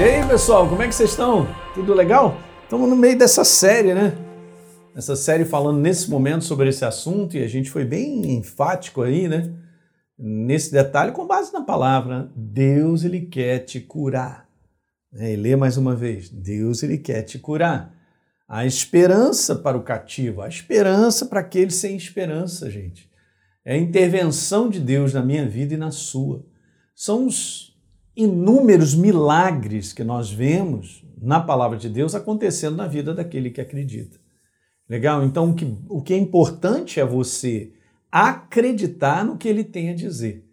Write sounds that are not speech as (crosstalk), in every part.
E aí, pessoal, como é que vocês estão? Tudo legal? Estamos no meio dessa série, né? Essa série falando nesse momento sobre esse assunto e a gente foi bem enfático aí, né? Nesse detalhe, com base na palavra, Deus ele quer te curar. É, e lê mais uma vez, Deus ele quer te curar. A esperança para o cativo, a esperança para aquele sem esperança, gente. É a intervenção de Deus na minha vida e na sua. São os inúmeros milagres que nós vemos na palavra de Deus acontecendo na vida daquele que acredita. Legal? Então, o que, o que é importante é você acreditar no que ele tem a dizer.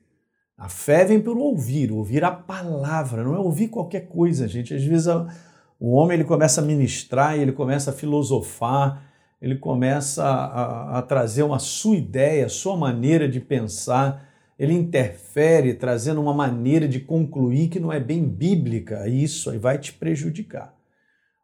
A fé vem pelo ouvir, ouvir a palavra, não é ouvir qualquer coisa, gente. Às vezes o homem ele começa a ministrar, ele começa a filosofar, ele começa a, a, trazer uma sua ideia, a sua maneira de pensar, ele interfere trazendo uma maneira de concluir que não é bem bíblica, isso aí vai te prejudicar.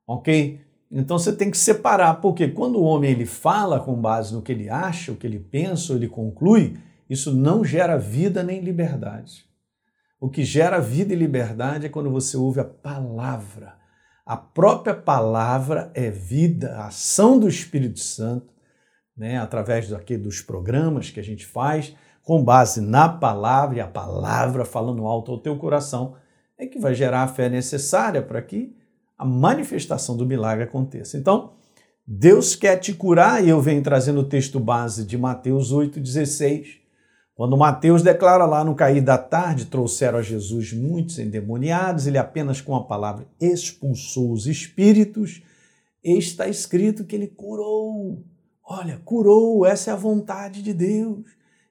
Ok? Então você tem que separar, porque quando o homem ele fala com base no que ele acha, o que ele pensa, ele conclui, isso não gera vida nem liberdade. O que gera vida e liberdade é quando você ouve a palavra a própria palavra é vida, a ação do Espírito Santo, né, através daqui dos programas que a gente faz, com base na palavra e a palavra falando alto ao teu coração, é que vai gerar a fé necessária para que a manifestação do milagre aconteça. Então, Deus quer te curar, e eu venho trazendo o texto base de Mateus 8,16 quando Mateus declara lá no cair da tarde, trouxeram a Jesus muitos endemoniados, ele apenas com a palavra expulsou os espíritos, está escrito que ele curou. Olha, curou, essa é a vontade de Deus.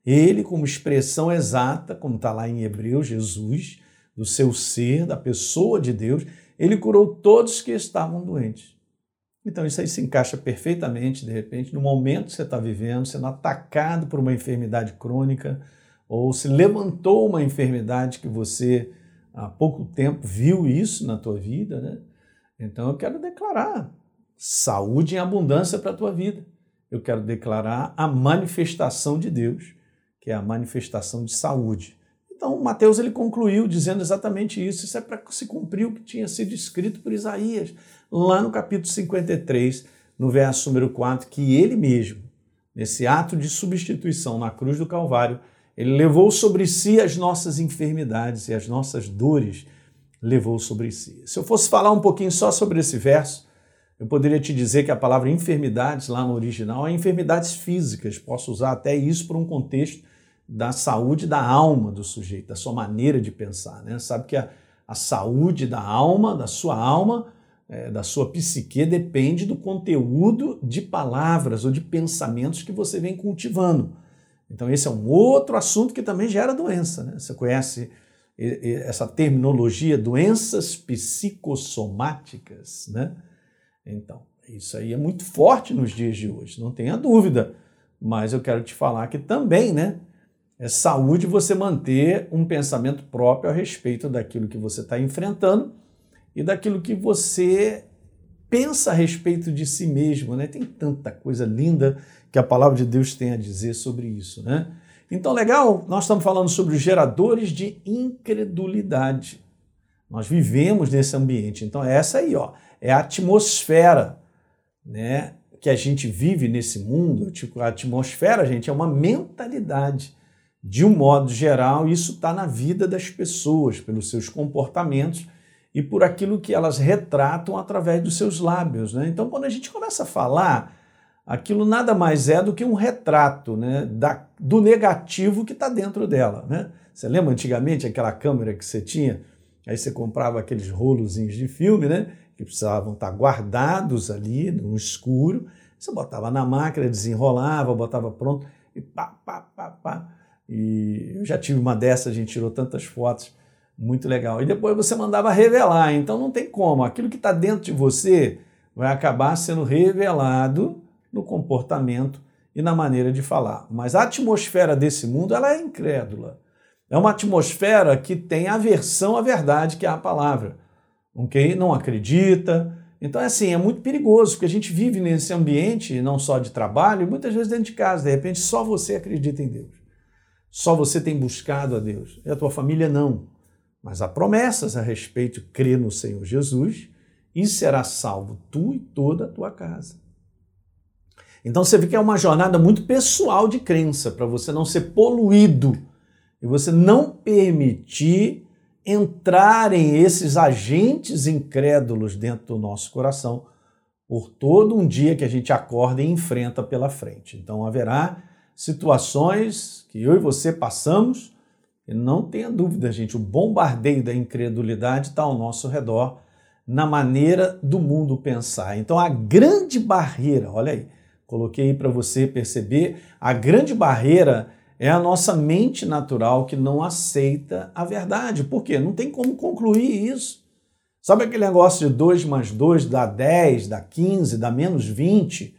Ele, como expressão exata, como está lá em Hebreu, Jesus, do seu ser, da pessoa de Deus, ele curou todos que estavam doentes. Então isso aí se encaixa perfeitamente, de repente, no momento que você está vivendo, sendo atacado por uma enfermidade crônica, ou se levantou uma enfermidade que você há pouco tempo viu isso na tua vida, né? Então eu quero declarar saúde em abundância para a tua vida. Eu quero declarar a manifestação de Deus, que é a manifestação de saúde. Então, Mateus ele concluiu dizendo exatamente isso. Isso é para se cumprir o que tinha sido escrito por Isaías, lá no capítulo 53, no verso número 4, que ele mesmo, nesse ato de substituição na cruz do Calvário, ele levou sobre si as nossas enfermidades e as nossas dores levou sobre si. Se eu fosse falar um pouquinho só sobre esse verso, eu poderia te dizer que a palavra enfermidades lá no original é enfermidades físicas. Posso usar até isso para um contexto da saúde da alma do sujeito, da sua maneira de pensar. Né? Sabe que a, a saúde da alma, da sua alma, é, da sua psique, depende do conteúdo de palavras ou de pensamentos que você vem cultivando. Então, esse é um outro assunto que também gera doença. Né? Você conhece essa terminologia, doenças psicossomáticas, né? Então, isso aí é muito forte nos dias de hoje, não tenha dúvida. Mas eu quero te falar que também, né? É saúde você manter um pensamento próprio a respeito daquilo que você está enfrentando e daquilo que você pensa a respeito de si mesmo. Né? Tem tanta coisa linda que a palavra de Deus tem a dizer sobre isso. Né? Então, legal, nós estamos falando sobre os geradores de incredulidade. Nós vivemos nesse ambiente. Então, essa aí ó, é a atmosfera né, que a gente vive nesse mundo. Tipo, a atmosfera, gente, é uma mentalidade de um modo geral, isso está na vida das pessoas, pelos seus comportamentos e por aquilo que elas retratam através dos seus lábios. Né? Então, quando a gente começa a falar, aquilo nada mais é do que um retrato né, da, do negativo que está dentro dela. Né? Você lembra antigamente aquela câmera que você tinha? Aí você comprava aqueles rolozinhos de filme, né? Que precisavam estar guardados ali no escuro. Você botava na máquina, desenrolava, botava pronto e pá, pá, pá, pá e eu já tive uma dessas, a gente tirou tantas fotos, muito legal. E depois você mandava revelar, então não tem como. Aquilo que está dentro de você vai acabar sendo revelado no comportamento e na maneira de falar. Mas a atmosfera desse mundo ela é incrédula. É uma atmosfera que tem aversão à verdade, que é a palavra. Ok? Não acredita. Então é assim, é muito perigoso, porque a gente vive nesse ambiente, não só de trabalho, muitas vezes dentro de casa. De repente, só você acredita em Deus. Só você tem buscado a Deus e a tua família não. Mas há promessas a respeito, crê no Senhor Jesus e será salvo tu e toda a tua casa. Então você vê que é uma jornada muito pessoal de crença, para você não ser poluído e você não permitir entrarem esses agentes incrédulos dentro do nosso coração por todo um dia que a gente acorda e enfrenta pela frente. Então haverá situações que eu e você passamos, e não tenha dúvida, gente, o bombardeio da incredulidade está ao nosso redor na maneira do mundo pensar. Então a grande barreira, olha aí, coloquei aí para você perceber, a grande barreira é a nossa mente natural que não aceita a verdade. Por quê? Não tem como concluir isso. Sabe aquele negócio de 2 mais 2 dá 10, dá 15, dá menos 20?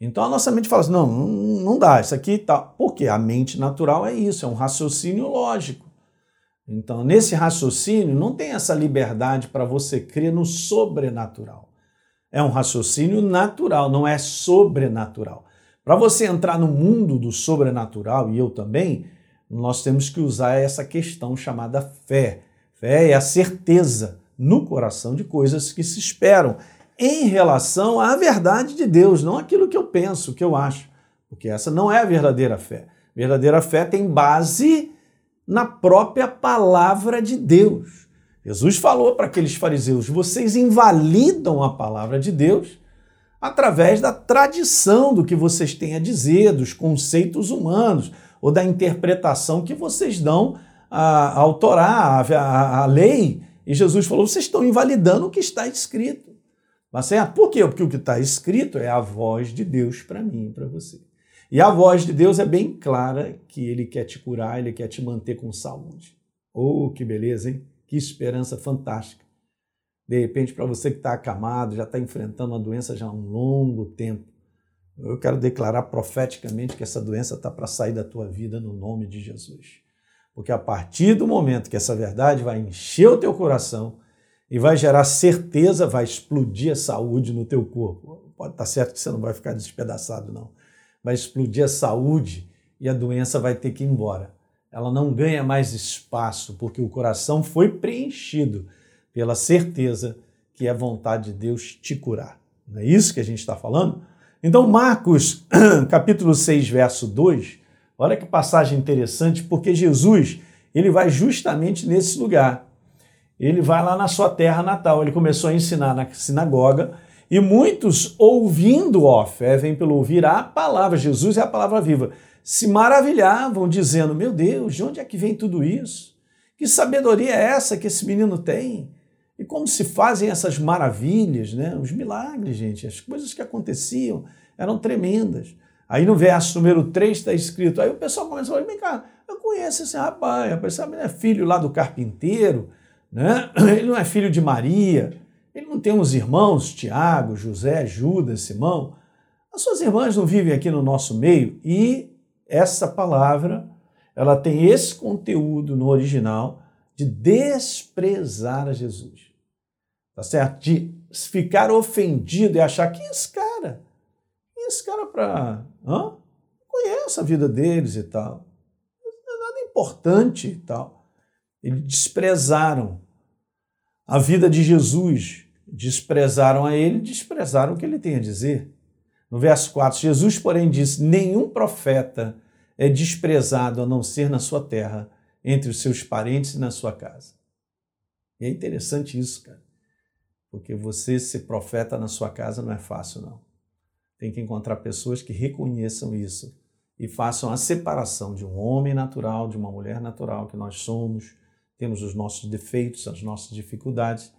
Então a nossa mente fala assim: não, não dá, isso aqui tá. Por quê? A mente natural é isso, é um raciocínio lógico. Então, nesse raciocínio, não tem essa liberdade para você crer no sobrenatural. É um raciocínio natural, não é sobrenatural. Para você entrar no mundo do sobrenatural, e eu também, nós temos que usar essa questão chamada fé. Fé é a certeza no coração de coisas que se esperam em relação à verdade de Deus, não aquilo que eu penso, que eu acho. Porque essa não é a verdadeira fé. Verdadeira fé tem base na própria palavra de Deus. Jesus falou para aqueles fariseus: vocês invalidam a palavra de Deus através da tradição do que vocês têm a dizer, dos conceitos humanos ou da interpretação que vocês dão ao Torá, à, lei. E Jesus falou: vocês estão invalidando o que está escrito. Mas certo? Por quê? Porque o que está escrito é a voz de Deus para mim e para você. E a voz de Deus é bem clara que ele quer te curar, ele quer te manter com saúde. Oh, que beleza, hein? Que esperança fantástica. De repente, para você que está acamado, já está enfrentando uma doença já há um longo tempo, eu quero declarar profeticamente que essa doença está para sair da tua vida no nome de Jesus. Porque a partir do momento que essa verdade vai encher o teu coração e vai gerar certeza, vai explodir a saúde no teu corpo. Pode estar tá certo que você não vai ficar despedaçado, não vai explodir a saúde e a doença vai ter que ir embora. Ela não ganha mais espaço porque o coração foi preenchido pela certeza que é vontade de Deus te curar. Não é isso que a gente está falando? Então, Marcos, (clears throat) capítulo 6, verso 2, olha que passagem interessante, porque Jesus ele vai justamente nesse lugar. Ele vai lá na sua terra natal. Ele começou a ensinar na sinagoga e muitos, ouvindo, ó, fé vem pelo ouvir a palavra, Jesus é a palavra viva, se maravilhavam, dizendo: Meu Deus, de onde é que vem tudo isso? Que sabedoria é essa que esse menino tem? E como se fazem essas maravilhas, né? Os milagres, gente, as coisas que aconteciam eram tremendas. Aí no verso número 3 está escrito, aí o pessoal começa a falar, vem cá, eu conheço esse rapaz, rapaz, sabe, é filho lá do carpinteiro, né? (clears throat) ele não é filho de Maria, ele não tem uns irmãos, Tiago, José, Judas, Simão? As suas irmãs não vivem aqui no nosso meio? E essa palavra, ela tem esse conteúdo no original de desprezar a Jesus. Tá certo? De ficar ofendido e achar que esse cara, esse cara para? Conhece a vida deles e tal. Não é nada importante e tal. Eles desprezaram a vida de Jesus desprezaram a ele, desprezaram o que ele tem a dizer. No verso 4, Jesus, porém, disse: Nenhum profeta é desprezado a não ser na sua terra, entre os seus parentes e na sua casa. E é interessante isso, cara, porque você ser profeta na sua casa não é fácil, não. Tem que encontrar pessoas que reconheçam isso e façam a separação de um homem natural, de uma mulher natural que nós somos, temos os nossos defeitos, as nossas dificuldades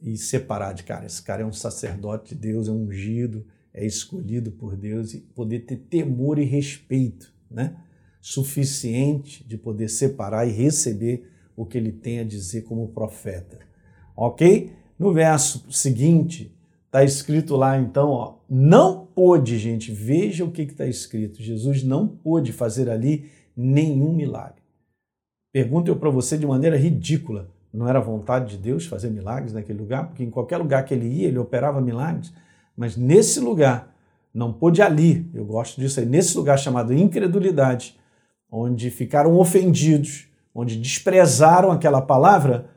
e separar de cara, esse cara é um sacerdote de Deus, é ungido, é escolhido por Deus e poder ter temor e respeito, né? Suficiente de poder separar e receber o que ele tem a dizer como profeta. Ok? No verso seguinte, está escrito lá então, ó, não pôde, gente, veja o que está escrito. Jesus não pôde fazer ali nenhum milagre. Pergunto eu para você de maneira ridícula não era vontade de Deus fazer milagres naquele lugar, porque em qualquer lugar que ele ia, ele operava milagres, mas nesse lugar, não pôde ali, eu gosto disso aí, nesse lugar chamado incredulidade, onde ficaram ofendidos onde desprezaram aquela palavra,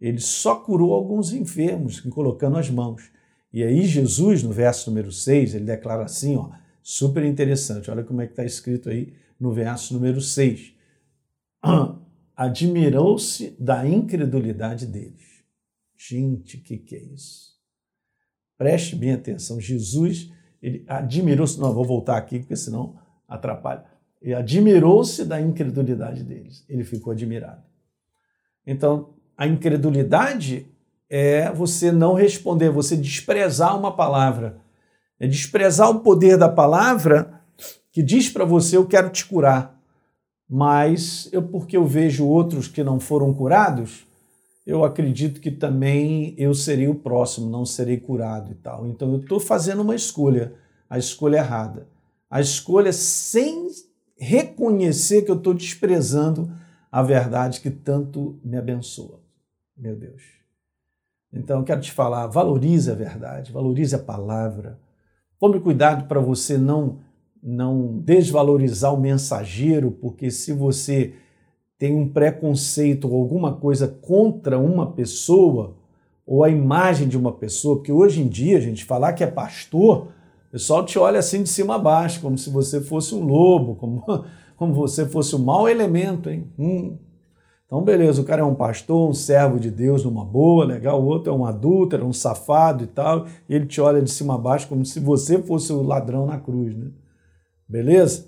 ele só curou alguns enfermos, colocando as mãos. E aí Jesus, no verso número 6, ele declara assim, ó, super interessante, olha como é que está escrito aí no verso número 6. (clears throat) Admirou-se da incredulidade deles. Gente, o que, que é isso? Preste bem atenção, Jesus, ele admirou-se, não, vou voltar aqui, porque senão atrapalha. Ele admirou-se da incredulidade deles, ele ficou admirado. Então, a incredulidade é você não responder, você desprezar uma palavra. É desprezar o poder da palavra que diz para você: Eu quero te curar. Mas eu, porque eu vejo outros que não foram curados, eu acredito que também eu serei o próximo, não serei curado e tal. Então eu estou fazendo uma escolha, a escolha errada. A escolha sem reconhecer que eu estou desprezando a verdade que tanto me abençoa. Meu Deus. Então eu quero te falar, valorize a verdade, valorize a palavra. Tome cuidado para você não não desvalorizar o mensageiro, porque se você tem um preconceito ou alguma coisa contra uma pessoa ou a imagem de uma pessoa, porque hoje em dia, gente, falar que é pastor, o pessoal te olha assim de cima a baixo, como se você fosse um lobo, (laughs) como, como você fosse um mau elemento, hein? Hum, então, beleza, o cara é um pastor, um servo de Deus numa boa, legal, o outro é um adúltero, um safado e tal, e ele te olha de cima a baixo como se você fosse o ladrão na cruz, né? Beleza?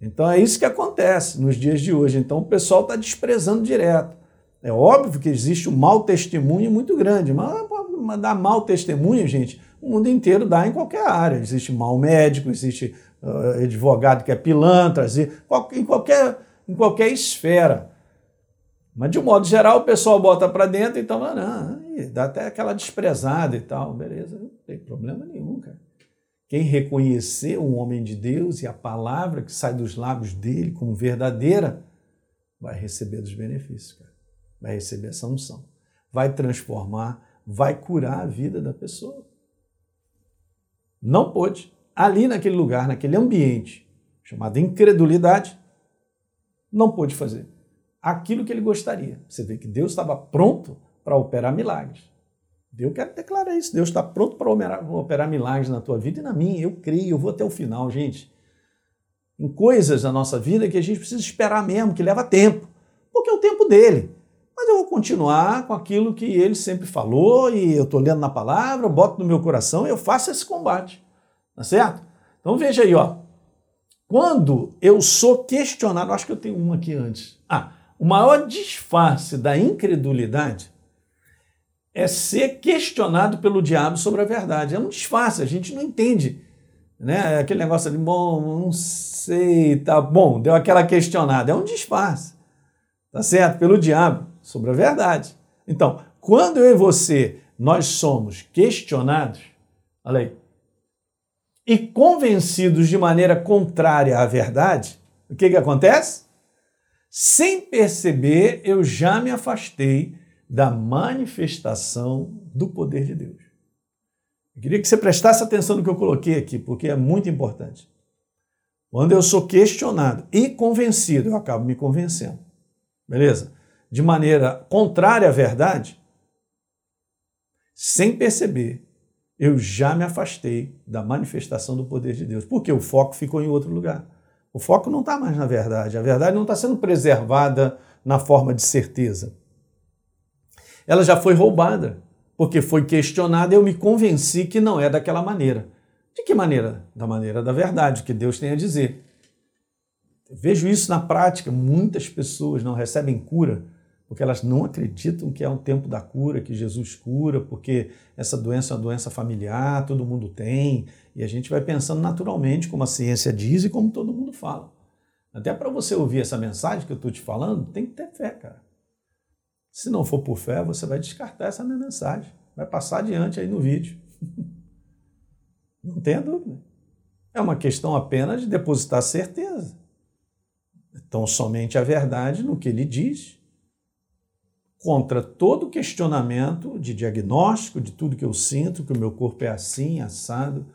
Então é isso que acontece nos dias de hoje. Então o pessoal está desprezando direto. É óbvio que existe um mau testemunho muito grande, mas, dar mau testemunho, gente, o mundo inteiro dá em qualquer área. Existe mau médico, existe uh, advogado que é pilantra, em qualquer, em qualquer esfera. Mas, de um modo geral, o pessoal bota para dentro, então, não, não, dá até aquela desprezada e tal. Beleza, não tem problema nenhum, cara. Quem reconhecer o homem de Deus e a palavra que sai dos lábios dele como verdadeira, vai receber dos benefícios, cara. Vai receber essa unção. Vai transformar, vai curar a vida da pessoa. Não pôde. Ali naquele lugar, naquele ambiente, chamado incredulidade, não pôde fazer aquilo que ele gostaria. Você vê que Deus estava pronto para operar milagres. Deus quer declarar isso. Deus está pronto para operar, operar milagres na tua vida e na minha. Eu creio, eu vou até o final, gente. Em coisas da nossa vida que a gente precisa esperar mesmo, que leva tempo. Porque é o tempo dele. Mas eu vou continuar com aquilo que ele sempre falou e eu estou lendo na palavra, eu boto no meu coração e eu faço esse combate. Tá certo? Então veja aí, ó. Quando eu sou questionado, acho que eu tenho uma aqui antes. Ah, o maior disfarce da incredulidade é ser questionado pelo diabo sobre a verdade. É um disfarce, a gente não entende. Né? Aquele negócio de, bom, não sei, tá bom, deu aquela questionada. É um disfarce, tá certo? Pelo diabo sobre a verdade. Então, quando eu e você, nós somos questionados, olha aí, e convencidos de maneira contrária à verdade, o que, que acontece? Sem perceber, eu já me afastei da manifestação do poder de Deus. Eu queria que você prestasse atenção no que eu coloquei aqui, porque é muito importante. Quando eu sou questionado e convencido, eu acabo me convencendo. Beleza? De maneira contrária à verdade, sem perceber, eu já me afastei da manifestação do poder de Deus, porque o foco ficou em outro lugar. O foco não está mais na verdade. A verdade não está sendo preservada na forma de certeza. Ela já foi roubada, porque foi questionada e eu me convenci que não é daquela maneira. De que maneira? Da maneira da verdade, que Deus tem a dizer. Vejo isso na prática. Muitas pessoas não recebem cura porque elas não acreditam que é um tempo da cura, que Jesus cura, porque essa doença é uma doença familiar, todo mundo tem, e a gente vai pensando naturalmente como a ciência diz e como todo mundo fala. Até para você ouvir essa mensagem que eu estou te falando, tem que ter fé, cara. Se não for por fé, você vai descartar essa mensagem, vai passar adiante aí no vídeo. (laughs) Não tenha dúvida. É uma questão apenas de depositar certeza. Então, somente a verdade no que ele diz contra todo questionamento de diagnóstico de tudo que eu sinto, que o meu corpo é assim, assado,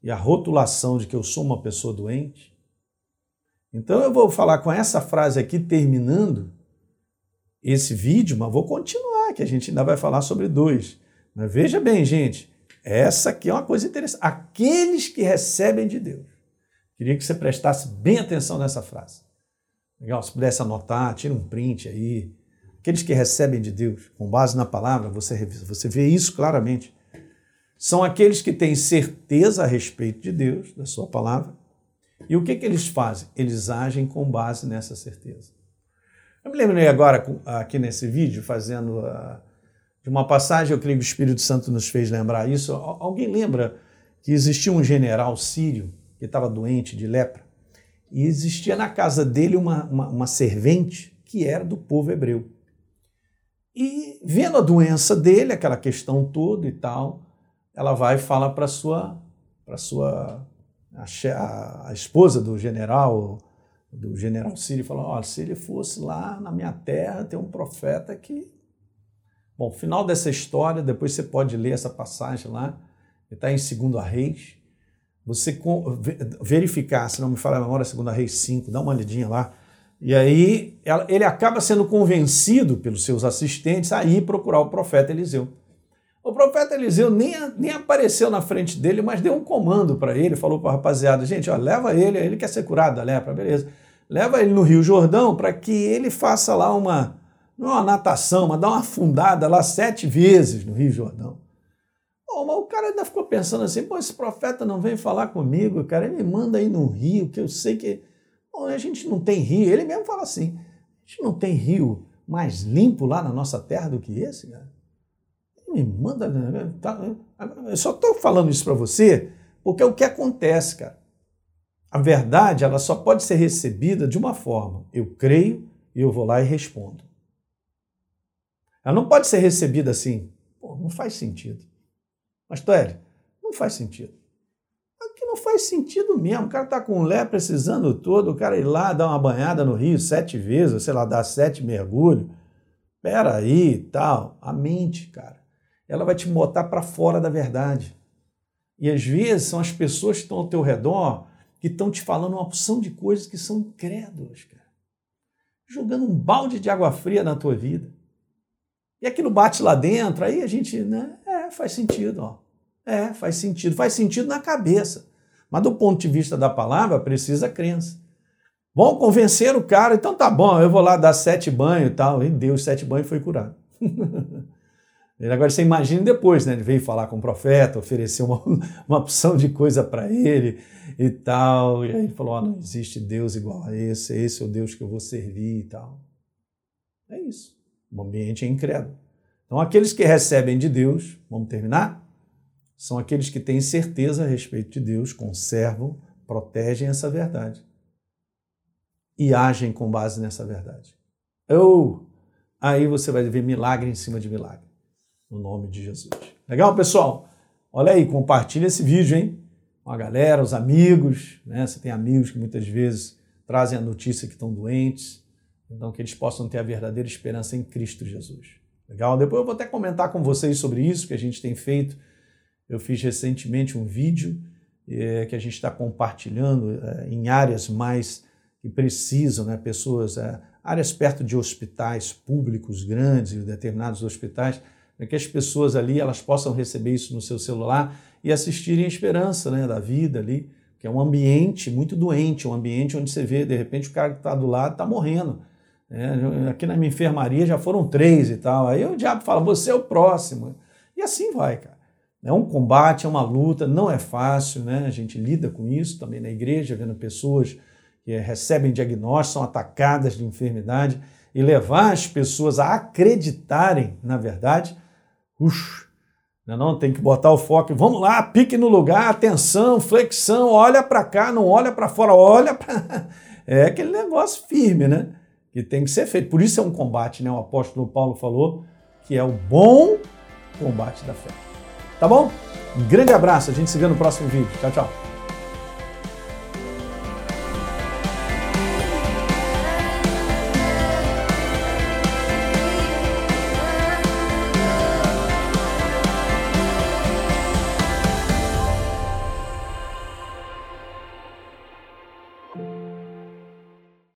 e a rotulação de que eu sou uma pessoa doente. Então eu vou falar com essa frase aqui terminando, esse vídeo, mas vou continuar, que a gente ainda vai falar sobre dois. Mas veja bem, gente, essa aqui é uma coisa interessante. Aqueles que recebem de Deus. Queria que você prestasse bem atenção nessa frase. Legal? Se pudesse anotar, tira um print aí. Aqueles que recebem de Deus, com base na palavra, você, você vê isso claramente. São aqueles que têm certeza a respeito de Deus, da sua palavra. E o que, que eles fazem? Eles agem com base nessa certeza. Eu me lembrei agora, aqui nesse vídeo, fazendo uh, de uma passagem, eu creio que o Espírito Santo nos fez lembrar isso. Alguém lembra que existia um general sírio que estava doente de lepra? E existia na casa dele uma, uma, uma servente que era do povo hebreu. E vendo a doença dele, aquela questão toda e tal, ela vai e fala para sua para sua a, a, esposa do general do general Sírio falou: olha, se ele fosse lá na minha terra, tem um profeta que. Bom, final dessa história, depois você pode ler essa passagem lá, está em 2 Reis. Você verificar, se não me fala a memória, 2 Reis 5, dá uma olhadinha lá. E aí ele acaba sendo convencido pelos seus assistentes a ir procurar o profeta Eliseu. O profeta Eliseu nem, nem apareceu na frente dele, mas deu um comando para ele, falou para a rapaziada, gente, ó, leva ele, ele quer ser curado da lepra, beleza. Leva ele no Rio Jordão para que ele faça lá uma, não é uma natação, mas dá uma afundada lá sete vezes no Rio Jordão. Mas o cara ainda ficou pensando assim, pô, esse profeta não vem falar comigo, cara, ele me manda aí no rio, que eu sei que a gente não tem rio. Ele mesmo fala assim, a gente não tem rio mais limpo lá na nossa terra do que esse, cara me manda. Né, tá, eu só estou falando isso para você porque é o que acontece, cara. A verdade ela só pode ser recebida de uma forma. Eu creio e eu vou lá e respondo. Ela não pode ser recebida assim. Pô, não faz sentido. Mas, Hélio, não faz sentido. Aqui não faz sentido mesmo. O cara está com lé precisando todo, o cara ir lá dar uma banhada no rio sete vezes, sei lá, dar sete mergulhos. Pera aí, tal. A mente, cara ela vai te botar para fora da verdade. E às vezes são as pessoas que estão ao teu redor que estão te falando uma opção de coisas que são incrédulas, cara. Jogando um balde de água fria na tua vida. E aquilo bate lá dentro, aí a gente, né? É, faz sentido, ó. É, faz sentido. Faz sentido na cabeça. Mas do ponto de vista da palavra, precisa crença. Vão convencer o cara, então tá bom, eu vou lá dar sete banhos e tal. E Deus, sete banhos foi curado. (laughs) Agora você imagina depois, né? Ele veio falar com o profeta, ofereceu uma, (laughs) uma opção de coisa para ele e tal. E aí ele falou: oh, não existe Deus igual a esse, esse é o Deus que eu vou servir e tal. É isso. O ambiente é incrédulo. Então, aqueles que recebem de Deus, vamos terminar? São aqueles que têm certeza a respeito de Deus, conservam, protegem essa verdade e agem com base nessa verdade. Ou aí você vai ver milagre em cima de milagre no nome de Jesus. Legal, pessoal? Olha aí, compartilha esse vídeo, hein? Com a galera, os amigos, né? Você tem amigos que muitas vezes trazem a notícia que estão doentes, então que eles possam ter a verdadeira esperança em Cristo Jesus. Legal? Depois eu vou até comentar com vocês sobre isso que a gente tem feito. Eu fiz recentemente um vídeo é, que a gente está compartilhando é, em áreas mais que precisam, né? Pessoas, é, áreas perto de hospitais públicos grandes, determinados hospitais, para que as pessoas ali elas possam receber isso no seu celular e assistirem a esperança né, da vida ali, que é um ambiente muito doente, um ambiente onde você vê, de repente, o cara que está do lado está morrendo. É, aqui na minha enfermaria já foram três e tal. Aí o diabo fala, você é o próximo. E assim vai, cara. É um combate, é uma luta, não é fácil, né? A gente lida com isso também na igreja, vendo pessoas que recebem diagnóstico, são atacadas de enfermidade, e levar as pessoas a acreditarem na verdade Ux, não, não, tem que botar o foco. Vamos lá, pique no lugar, atenção, flexão, olha para cá, não olha para fora, olha para. (laughs) É aquele negócio firme, né? Que tem que ser feito. Por isso é um combate, né? O apóstolo Paulo falou que é o bom combate da fé. Tá bom? Um grande abraço, a gente se vê no próximo vídeo. Tchau, tchau.